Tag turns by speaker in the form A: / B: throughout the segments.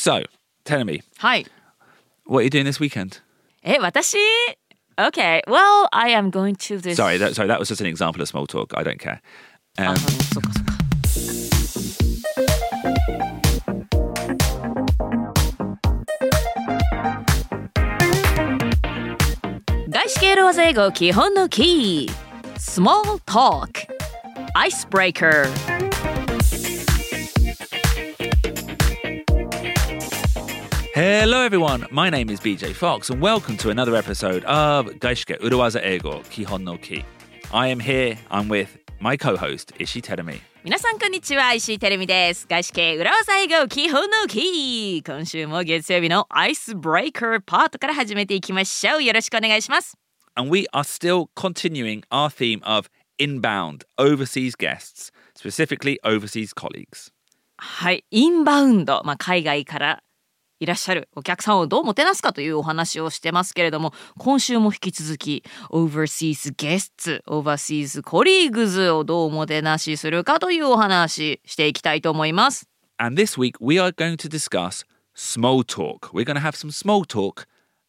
A: So, tell me,
B: はい。
A: what are you doing this weekend?
B: え、私 ?Okay, well, I am going to this...
A: Sorry, that, sorry, that was just an example of small talk. I don't care.
B: あ
A: Um,
B: そっかそっか。外資系ロワザ英語基本のキー Small Talk Icebreaker
A: Hello, everyone. My name is BJ Fox, and welcome to another episode of Gaishike Uruwaza Ego Kihon no Ki. I am here. I'm with my co-host Ishi Terumi.
B: 皆さんこんにちは石井てるみです外資系裏技英語基本のキー今週も月曜日のアイスブレイカーパートから始めていきましょうよろしくお願いします
A: And we are still continuing our theme of inbound overseas guests, specifically overseas colleagues.
B: はい、インバウンド、まあ、海外から いらっしゃるお客さんをどうもてなすかというお話をしてますけれども今週も引き続き Overseas Guests Overseas Colleagues をどうもてなしするかというお話していきたいと思います
A: And this week we are going to discuss small talk. We're going to have some small talk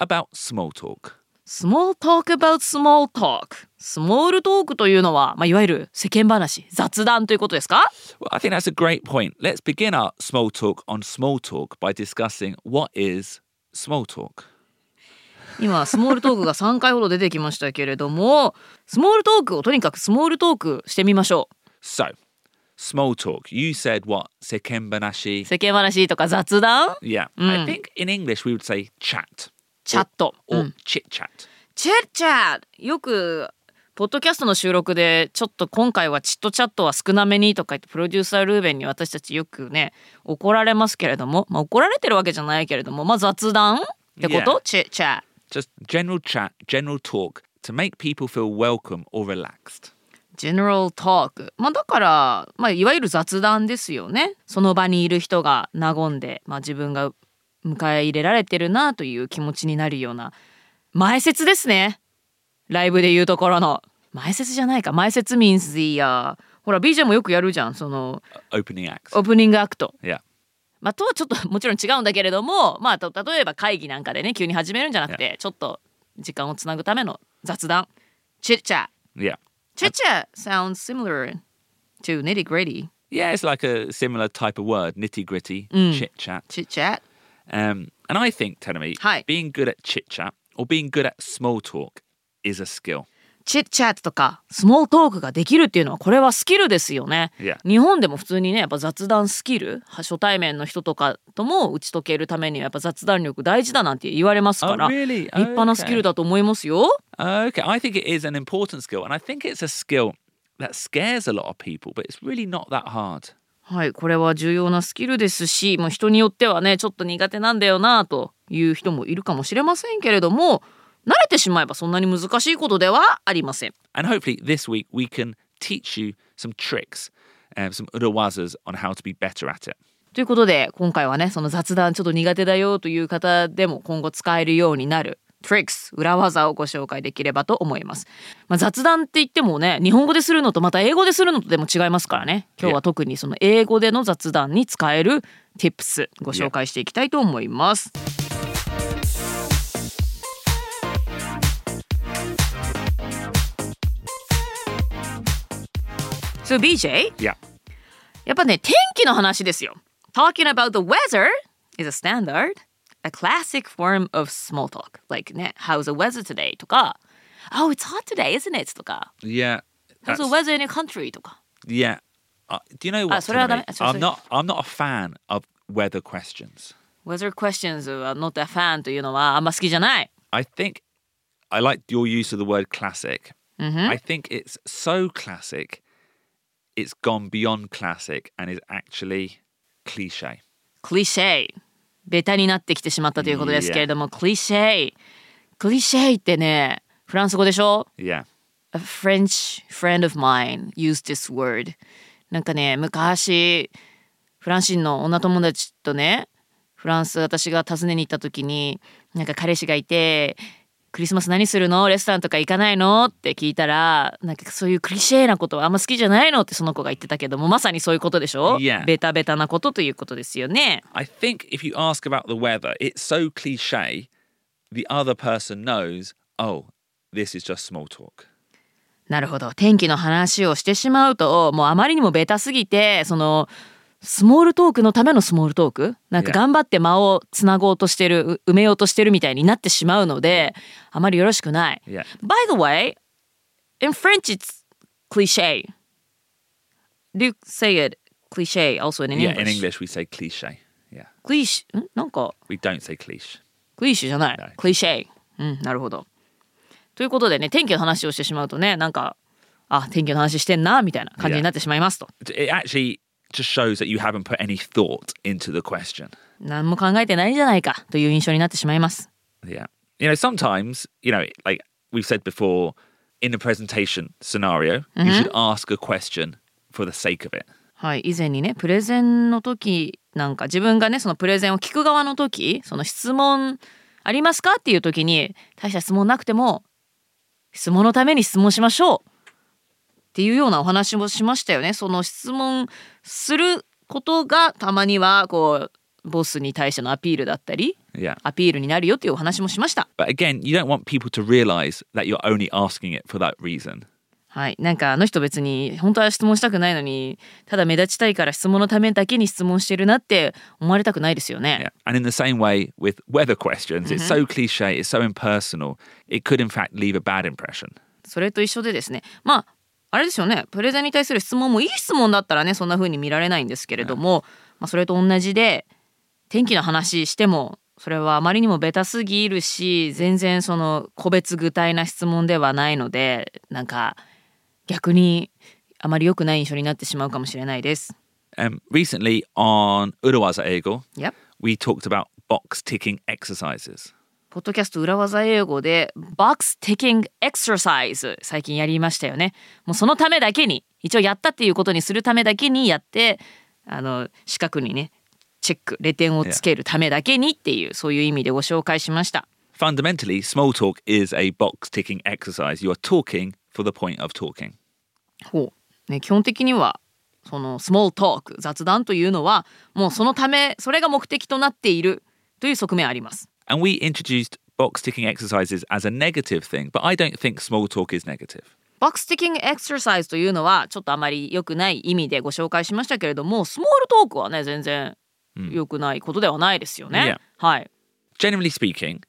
A: about small talk.
B: Small talk about small talk スモールトークというのは、まあ、いわゆる世間話雑談ということですか
A: Well, I think that's a great point. Let's begin our small talk on small talk by discussing what is small talk.
B: 今スモールトークが3回ほど出てきましたけれどもスモールトークをとにかくスモールトークしてみましょう
A: So, small talk. You said what? Sekembanashi.
B: 世間話とか雑談
A: Yeah. I think in English we would say chat
B: チャット、
A: or chit chat.
B: チェッチャッよくポッドキャストの収録でちょっと今回はチットチャットは少なめにとか言ってプロデューサールーベンに私たちよくね怒られますけれども、まあ、怒られてるわけじゃないけれども、まあ、雑談？ってこと？チェッチャッ
A: Just general chat, general talk to make people feel welcome or relaxed.
B: General Talk まあだから、まあ、いわゆる雑談ですよね。その場にいる人が和んで、まあ、自分が迎え入れられてるなという気持ちになるような前説ですねライブで言うところの前説じゃないか前説 means the、uh, ほら BJ もよくやるじゃんその
A: Opening acts.
B: オープニングアクト
A: Yeah.
B: まあとはちょっともちろん違うんだけれどもまあと例えば会議なんかでね急に始めるんじゃなくてちょっと時間をつなぐための雑談チッチャ
A: Yeah.
B: Chit chat sounds similar to nitty gritty.
A: Yeah, it's like a similar type of word, nitty gritty, chit chat.
B: Chit chat.
A: Um, and I think, Tenemy,
B: Hi.
A: being good at chit chat or being good at small talk is a skill.
B: チッチャットとかスモールトークができるっていうのはこれはスキルですよね。
A: Yeah.
B: 日本でも普通にねやっぱ雑談スキル初対面の人とかとも打ち解けるためにはやっぱ雑談力大事だなんて言われますから、
A: Oh, really?
B: 立派なスキルだと思いますよ。
A: Okay, I think it is an important skill, and I think it's a skill that scares a lot of people, but it's really not that hard.
B: はいこれは重要なスキルですしもう人によってはねちょっと苦手なんだよなという人もいるかもしれませんけれども慣れてしまえばそんなに難しいことではありません。
A: And hopefully, this week we can teach you some tricks, um, some urawazas on how to be better at it.
B: ということで今回はねその雑談ちょっと苦手だよという方でも今後使えるようになる tricks 裏技をご紹介できればと思います、まあ、雑談って言ってもね日本語でするのとまた英語でするのとでも違いますからね。今日は特にその英語での雑談に使える tips ご紹介していきたいと思います、So BJ
A: Yeah.
B: やっぱね、天気の話ですよ。Talking about the weather is a standard, a classic form of small talk. Like ね、How's the weather today? とか、Oh, it's hot today, isn't it? とか、
A: Yeah.
B: How's the
A: that's-
B: weather in your country? とか。
A: Yeah. Uh, do you know what?
B: あ、それはダメ。
A: Tenemy?
B: そうそう
A: I'm not. I'm not a fan of weather questions.
B: Weather questions は not a fan というのはあんま好きじゃない。
A: I think I like your use of the word classic. I think it's so classic, it's gone beyond classic and is actually cliche.
B: クリシェ ベタになってきてしまったということですけれども、クリシェクリシェってね、フランス語でしょ
A: ？Yeah.
B: A French friend of mine used this word なんかね昔フランス人の女友達とねフランス私が訪ねに行った時になんか彼氏がいてクリスマス何するの？レストランとか行かないの？って聞いたらなんかそういうクリシェなことはあんま好きじゃないの？ってその子が言ってたけどもまさにそういうことでしょ、
A: Yeah.
B: ベタベタなことということですよね。
A: I think if you ask about the weather, it's so cliche, the other person knows, oh, this is just small talk.
B: なるほど。天気の話をしてしまうともうあまりにもベタすぎてそのスモールトークのためのスモールトーク？なんか
A: Yeah.
B: 頑張って間をつなごうとしてるう埋めようとしてるみたいになってしまうのであまりよろしくない。
A: Yeah.
B: By the way, in French it's cliche. Do you say it cliche also in
A: Yeah,
B: English?
A: in English we say cliche. Yeah.
B: クリシんなんか
A: ？We don't say cliche.
B: クリッシュじゃない。
A: No.
B: クリシェ。うん、なるほど。ということでね、天気の話をしてしまうとね、なんか、あ、天気の話してんな、みたいな感じになってしまいますと。
A: It actually just shows that you haven't put any thought into the question.
B: 何も考えてないんじゃないかという印象になってしまいます。
A: Yeah. You know, sometimes, you know, like we've said before, in a presentation scenario, you should ask a question for the sake of it.
B: はい、以前にね、プレゼンの時なんか自分がね、そのプレゼンを聞く側の時、その質問ありますかっていう時に、大した質問なくても、質問のために質問しましょうっていうようなお話もしましたよね。その質問することがたまにはこうボスに対してのアピールだったり
A: Yeah.
B: アピールになるよっていうお話もしました。
A: But again, you don't want people to realize that you're only asking it for that reason.
B: はい、なんかあの人別に本当は質問したくないのにただ目立ちたいから質問のためだけに質問してるなって思われたくないですよね。
A: Yeah. And in the same way with weather questions, it's so cliche, it's so impersonal, it could in fact leave a bad impression.
B: それと一緒でですねまああれですよねプレゼンに対する質問もいい質問だったらねそんな風に見られないんですけれども、まあ、それと同じで天気の話してもそれはあまりにもベタすぎるし全然その個別具体な質問ではないのでなんか逆にあまり良くない印象になってしまうかもしれないです。
A: Um, recently on Urawaza Ego,
B: Yep.
A: we talked about box ticking exercises.
B: ポッドキャスト裏技英語で Box Ticking Exercise 最近やりましたよね。もうそのためだけに一応やったっていうことにするためだけにやってあの四角にねチェックレ点をつけるためだけにっていうそういう意味でご紹介しました。
A: Fundamentally, small talk is a box ticking exercise. You are talking for the point of talking.
B: ほうね、基本的にはそのスモールトーク雑談というのはもうそのためそれが目的となっているという側面あります。
A: And we introduced box ticking exercises as a negative thing, but I don't think small talk is negative.
B: ボックスティキングエクササイズというのはちょっとあまり良くない意味でご紹介しましたけれどもスモールトークはね全然良くないことではないですよね。はい。
A: Generally speaking,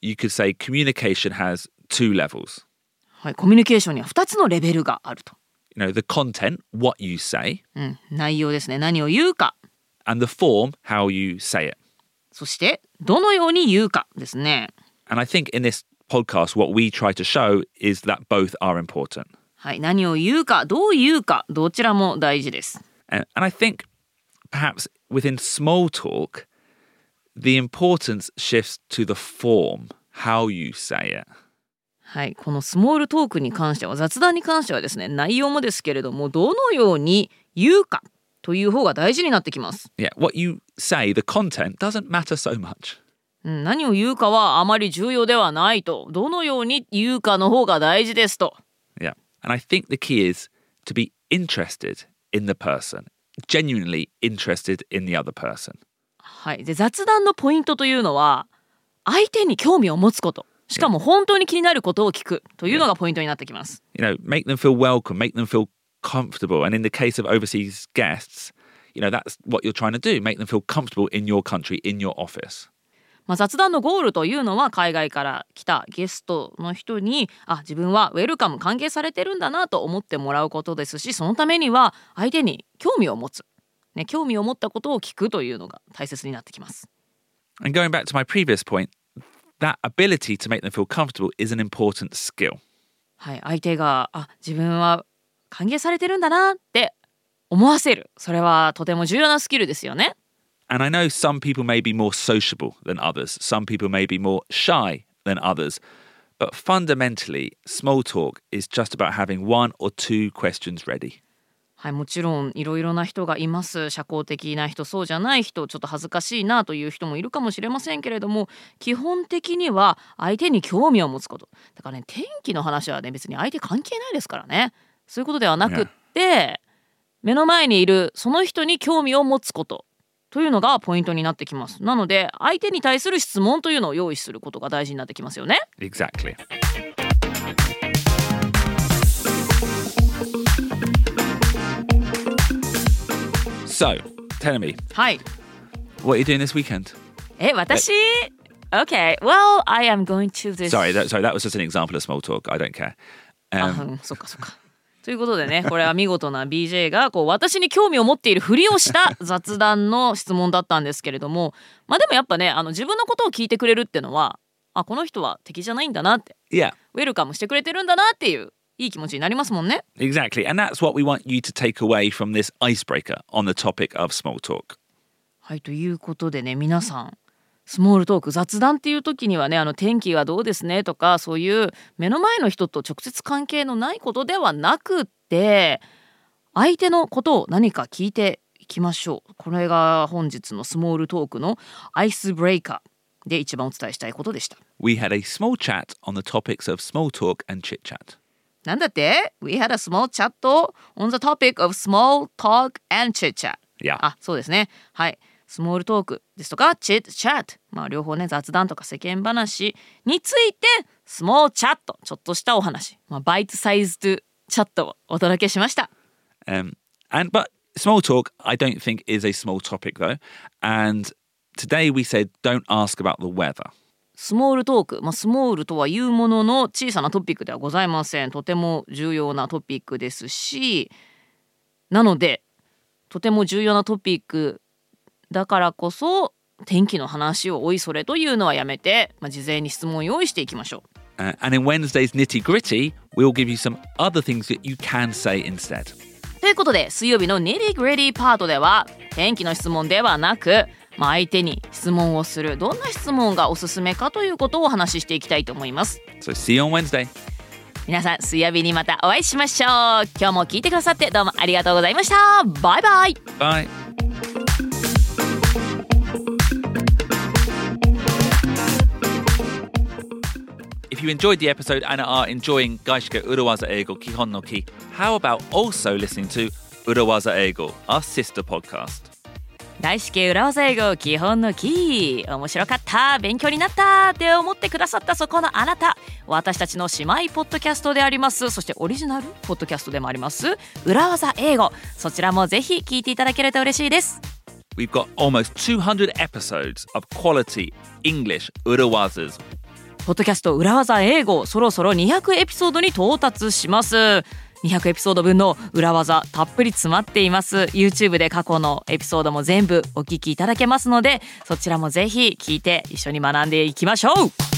A: you could say communication has two levels.
B: はい、コミュニケーションには2つのレベルがあると。
A: You know, the content, what you say,
B: うん、内容ですね何を言うか
A: and the form, how you say it.
B: そしてどのように言うかですね。
A: And I think in this podcast, what we try to show is that both are important.
B: はい、何を言うかどう言うかどちらも大事です。
A: And, and I think perhaps within small talk, the importance shifts to the form, how you say it.
B: はい、このスモールトークに関しては雑談に関してはですね内容もですけれどもどのように言うかという方が大事になってきます。
A: Yeah, what you say, the content doesn't matter so much.
B: うん、何を言うかはあまり重要ではないとどのように言うかの方が大事ですと
A: Yeah. And I think the key is to be interested in the person, genuinely interested in the other person.
B: はい、で雑談のポイントというのは相手に興味を持つことしかも本当に気になることを聞くというのがポイントになってきます。
A: You know, make them feel welcome, make them feel comfortable. And in the case of overseas guests, you know, that's what you're trying to do, make them feel comfortable in your country, in your office.
B: まあ、雑談のゴールというのは海外から来たゲストの人にあ自分はウェルカム歓迎されてるんだなと思ってもらうことですしそのためには相手に興味を持つ、ね、興味を持ったことを聞くというのが大切になってきます。
A: And going back to my previous point, that ability to make them feel comfortable is an important skill.
B: はい、相手があ自分は歓迎されてるんだなって思わせるそれはとても重要なスキルですよね。
A: And I know some people may be more sociable than others, some people may be more shy than others. But fundamentally, small talk is just about having one or two questions ready.
B: はい、もちろんいろいろな人がいます社交的な人そうじゃない人ちょっと恥ずかしいなという人もいるかもしれませんけれども基本的には相手に興味を持つことだからね天気の話はね別に相手関係ないですからねそういうことではなくって、目の前にいるその人に興味を持つことというのがポイントになってきますなので相手に対する質問というのを用意することが大事になってきますよね
A: Exactly. So, tell me,
B: はい
A: what are you doing this weekend?
B: え私 Okay well I am going to this
A: Sorry, that, sorry, that was just an example of small talk. I don't care.
B: あ
A: Um,
B: うん、そっかそっか。ということでねこれは見事な BJ がこう私に興味を持っているふりをした 雑談の質問だったんですけれどもまあでもやっぱねあの自分のことを聞いてくれるってのはあこの人は敵じゃないんだなって
A: yeah,
B: ウェルカムしてくれてるんだなっていういい気持ちになりますもんね。
A: exactly. And that's what we want you to take away from this icebreaker on the topic of small talk.
B: はいということでね皆さんスモールトーク雑談っていう時にはねあの天気がどうですねとかそういう目の前の人と直接関係のないことではなくって相手のことを何か聞いていきましょうこれが本日のスモールトークのアイスブレイカーで一番お伝えしたいことでした
A: We had a small chat on the topics of small talk and chit chat.
B: なんだって ?We had a small chat on the topic of small talk and chit chat
A: Yeah.
B: あそうですねはいスモールトークですとかチッチャットまあ両方ね雑談とか世間話についてスモールチャットちょっとしたお話、まあ、バイトサイズドチャットをお届けしました。
A: Um, and but small talk, I don't think is a small topic though. And today we said don't ask about the weather.
B: スモールトーク、まあ、スモールとはいうものの小さなトピックではございません。とても重要なトピックですしなのでとても重要なトピックだからこそ天気の話をおいそれというのはやめて、まあ、事前に質問を用意していきましょう
A: Uh, and in Wednesday's nitty gritty, we'll give you some other things that you can say instead.
B: ということで水曜日の Nitty Gritty パートでは天気の質問ではなく、まあ、相手に質問をするどんな質問がおすすめかということをお話ししていきたいと思います
A: So see you on Wednesday.
B: 皆さん水曜日にまたお会いしましょう今日も聞いてくださってどうもありがとうございましたバイバイ
A: Bye. You enjoyed the episode and are enjoying Gaishike Urawaza Eigo Kihon no Ki, how about also listening to Urawaza Eigo, our sister podcast?
B: 大至急裏技英語基本のキー面白かった勉強になったって思ってくださったそこのあなた私たちの姉妹ポッドキャストでありますそしてオリジナルポッドキャストでもあります裏技英語そちらもぜひ聞いていただけると嬉しいです
A: We've got almost 200 episodes of quality English Urawazas
B: ポッドキャスト裏技英語そろそろ200エピソードに到達します。200エピソード分の裏技たっぷり詰まっています。YouTube で過去のエピソードも全部お聞きいただけますのでそちらもぜひ聞いて一緒に学んでいきましょう。